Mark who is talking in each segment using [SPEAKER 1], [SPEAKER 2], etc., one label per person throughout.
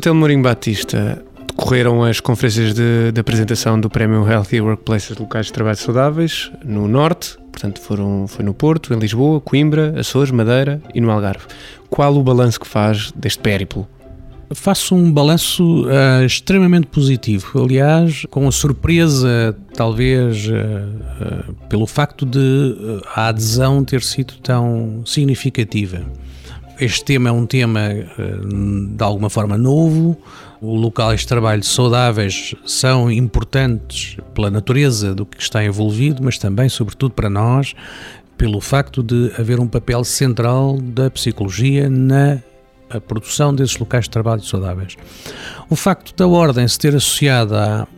[SPEAKER 1] Telmo Mourinho Batista, decorreram as conferências de, de, apresentação do Prémio Healthy Workplaces Locais de Trabalho Saudáveis no Norte, portanto foram, foi no Porto, em Lisboa, Coimbra, Açores, Madeira e no Algarve. Qual o balanço que faz deste périplo?
[SPEAKER 2] Faço um balanço uh, extremamente positivo. Aliás, com a surpresa, talvez, uh, uh, pelo facto de a adesão ter sido tão significativa. Este tema é um tema de alguma forma novo. Os locais de trabalho saudáveis são importantes pela natureza do que está envolvido, mas também, sobretudo, para nós, pelo facto de haver um papel central da psicologia na produção desses locais de trabalho saudáveis. O facto da Ordem se ter associado à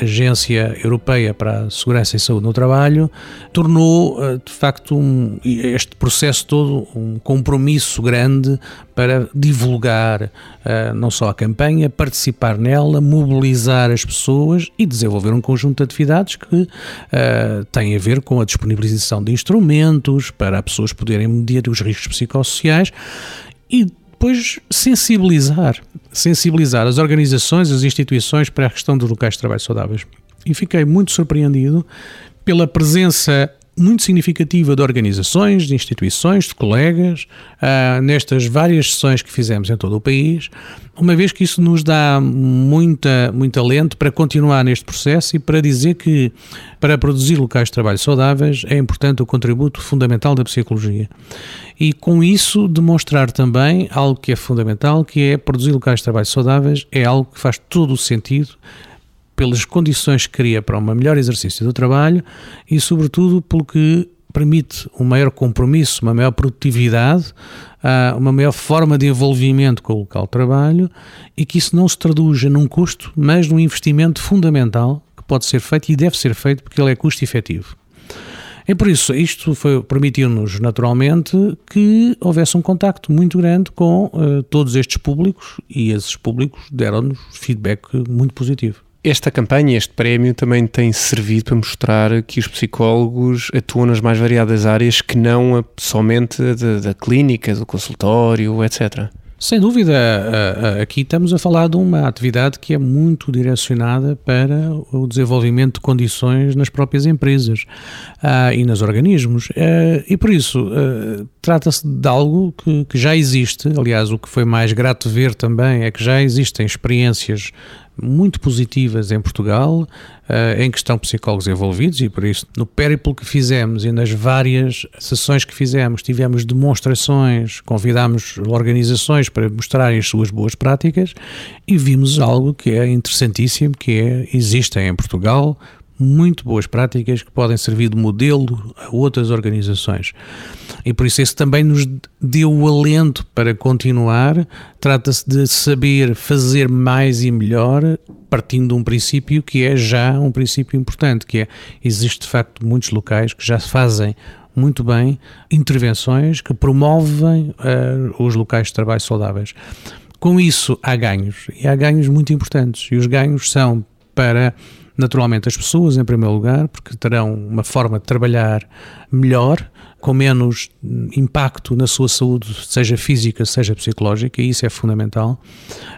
[SPEAKER 2] Agência Europeia para a Segurança e Saúde no Trabalho tornou, eh, de facto, um, este processo todo um compromisso grande para divulgar uh, não só a campanha, participar nela, mobilizar as pessoas e desenvolver um conjunto de atividades que uh, têm a ver com a disponibilização de instrumentos para as pessoas poderem medir os riscos psicossociais e depois sensibilizar, sensibilizar as organizações, as instituições para a questão dos locais de trabalho saudáveis. E fiquei muito surpreendido pela presença muito significativa de organizações, de instituições, de colegas, uh, nestas várias sessões que fizemos em todo o país, uma vez que isso nos dá muita, muito alento para continuar neste processo e para dizer que para produzir locais de trabalho saudáveis é importante o contributo fundamental da psicologia. E com isso demonstrar também algo que é fundamental, que é produzir locais de trabalho saudáveis, é algo que faz todo o sentido pelas condições que cria para um melhor exercício do trabalho e, sobretudo, pelo que permite um maior compromisso, uma maior produtividade, ah, uma maior forma de envolvimento com o local de trabalho e que isso não se traduza num custo, mas num investimento fundamental que pode ser feito e deve ser feito porque ele é custo efetivo. É por isso, isto permitiu-nos naturalmente que houvesse um contacto muito grande com uh, todos estes públicos e esses públicos deram-nos feedback muito positivo.
[SPEAKER 1] Esta campanha, este prémio, também tem servido para mostrar que os psicólogos atuam nas mais variadas áreas que não somente da, da clínica, do consultório, etc.
[SPEAKER 2] Sem dúvida, aqui estamos a falar de uma atividade que é muito direcionada para o desenvolvimento de condições nas próprias empresas ah, e nos organismos. Ah, e por isso, ah, trata-se de algo que já existe. Aliás, o que foi mais grato ver também é que já existem experiências muito positivas em Portugal, uh, em que estão psicólogos envolvidos, e por isso, no périplo que fizemos e nas várias sessões que fizemos, tivemos demonstrações, convidámos organizações para mostrarem as suas boas práticas e vimos algo que é interessantíssimo, que é, existem em Portugal muito boas práticas que podem servir de modelo a outras organizações. E por isso, isso também nos deu o alento para continuar. Trata-se de saber fazer mais e melhor, partindo de um princípio que é já um princípio importante, que é, existe de facto muitos locais que já fazem muito bem intervenções que promovem uh, os locais de trabalho saudáveis. Com isso, há ganhos, e há ganhos muito importantes, e os ganhos são para naturalmente as pessoas em primeiro lugar, porque terão uma forma de trabalhar melhor, com menos impacto na sua saúde, seja física, seja psicológica, e isso é fundamental.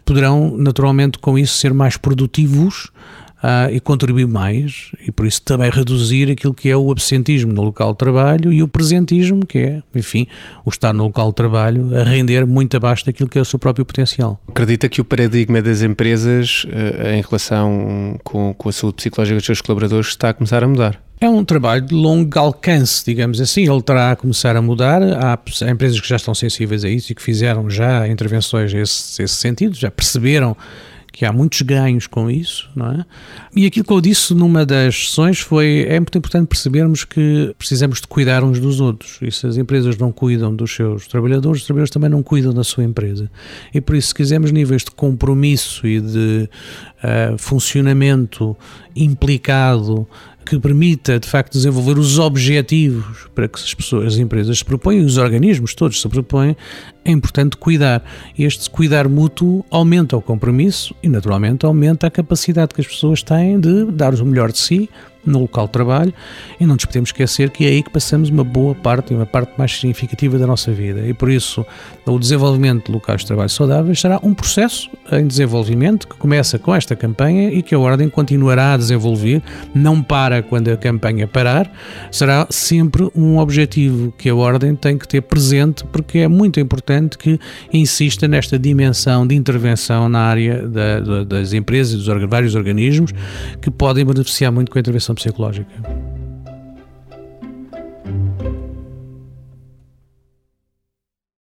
[SPEAKER 2] Poderão naturalmente com isso ser mais produtivos uh, e contribuir mais, e por isso também reduzir aquilo que é o absentismo no local de trabalho e o presentismo, que é, enfim, o estar no local de trabalho a render muito abaixo daquilo que é o seu próprio potencial.
[SPEAKER 1] Acredita que o paradigma das empresas uh, em relação com, com a saúde psicológica dos seus colaboradores está a começar a mudar?
[SPEAKER 2] É um trabalho de longo alcance, digamos assim. Ele terá a começar a mudar. Há, empresas que já estão sensíveis a isso e que fizeram já intervenções nesse, nesse sentido, já perceberam que há muitos ganhos com isso, não é? E aquilo que eu disse numa das sessões foi, é muito importante percebermos que precisamos de cuidar uns dos outros, e se as empresas não cuidam dos seus trabalhadores, os trabalhadores também não cuidam da sua empresa. E por isso, se quisermos níveis de compromisso e de uh, funcionamento implicado que permita, de facto, desenvolver os objetivos para que as pessoas, as empresas se propõem, os organismos todos se propõem, é importante cuidar. Este cuidar mútuo aumenta o compromisso e, naturalmente, aumenta a capacidade que as pessoas têm de dar o melhor de si no local de trabalho. E não nos podemos esquecer que é aí que passamos uma boa parte, uma parte mais significativa da nossa vida. E por isso o desenvolvimento de locais de trabalho saudáveis será um processo em desenvolvimento que começa com esta campanha e que a Ordem continuará a desenvolver, não para quando a campanha parar, será sempre um objetivo que a Ordem tem que ter presente porque é muito importante que insista nesta dimensão de intervenção na área da, das empresas e dos vários organismos que podem beneficiar muito com a intervenção psicológica.